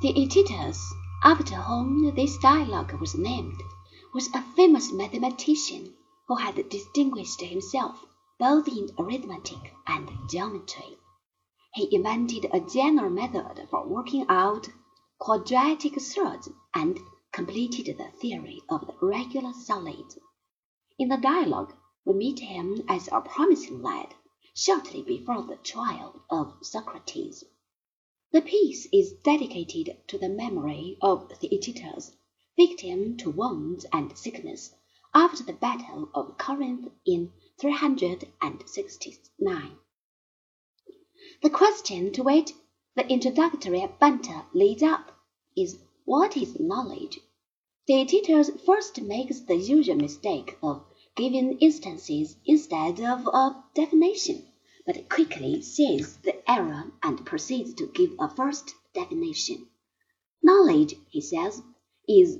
Theaetetus, after whom this dialogue was named, was a famous mathematician who had distinguished himself both in arithmetic and geometry. He invented a general method for working out quadratic surds and completed the theory of the regular solids. In the dialogue we meet him as a promising lad shortly before the trial of Socrates. The piece is dedicated to the memory of the Theaetetus, victim to wounds and sickness after the battle of Corinth in 369. The question to which the introductory banter leads up is what is knowledge? The Theaetetus first makes the usual mistake of giving instances instead of a definition but quickly sees the error and proceeds to give a first definition. Knowledge, he says, is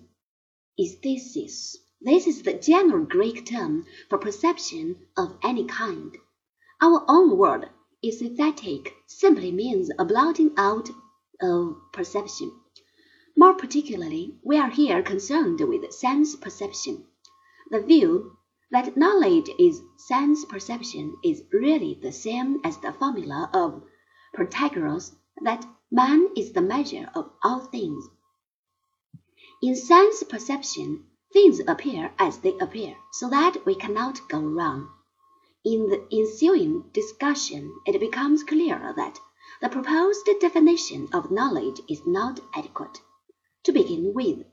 aesthesis. This is the general Greek term for perception of any kind. Our own word anaesthetic simply means a blotting out of perception. More particularly, we are here concerned with sense perception. The view that knowledge is sense perception is really the same as the formula of Protagoras that man is the measure of all things. In sense perception, things appear as they appear, so that we cannot go wrong. In the ensuing discussion, it becomes clear that the proposed definition of knowledge is not adequate. To begin with,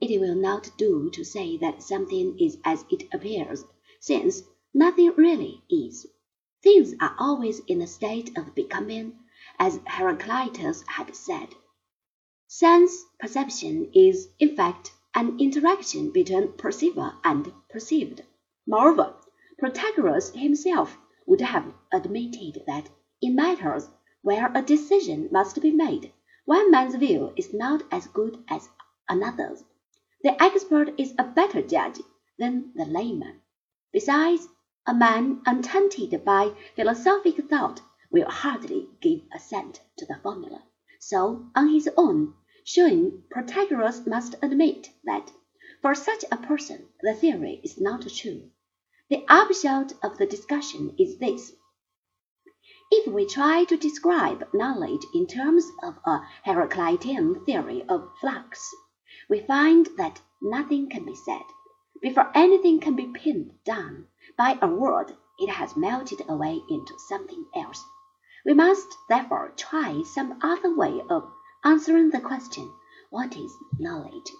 it will not do to say that something is as it appears, since nothing really is. Things are always in a state of becoming, as Heraclitus had said. Sense perception is, in fact, an interaction between perceiver and perceived. Moreover, Protagoras himself would have admitted that in matters where a decision must be made, one man's view is not as good as another's. The expert is a better judge than the layman. Besides, a man untainted by philosophic thought will hardly give assent to the formula. So, on his own showing, Protagoras must admit that for such a person the theory is not true. The upshot of the discussion is this. If we try to describe knowledge in terms of a Heraclitean theory of flux, we find that nothing can be said. Before anything can be pinned down by a word, it has melted away into something else. We must therefore try some other way of answering the question, What is knowledge?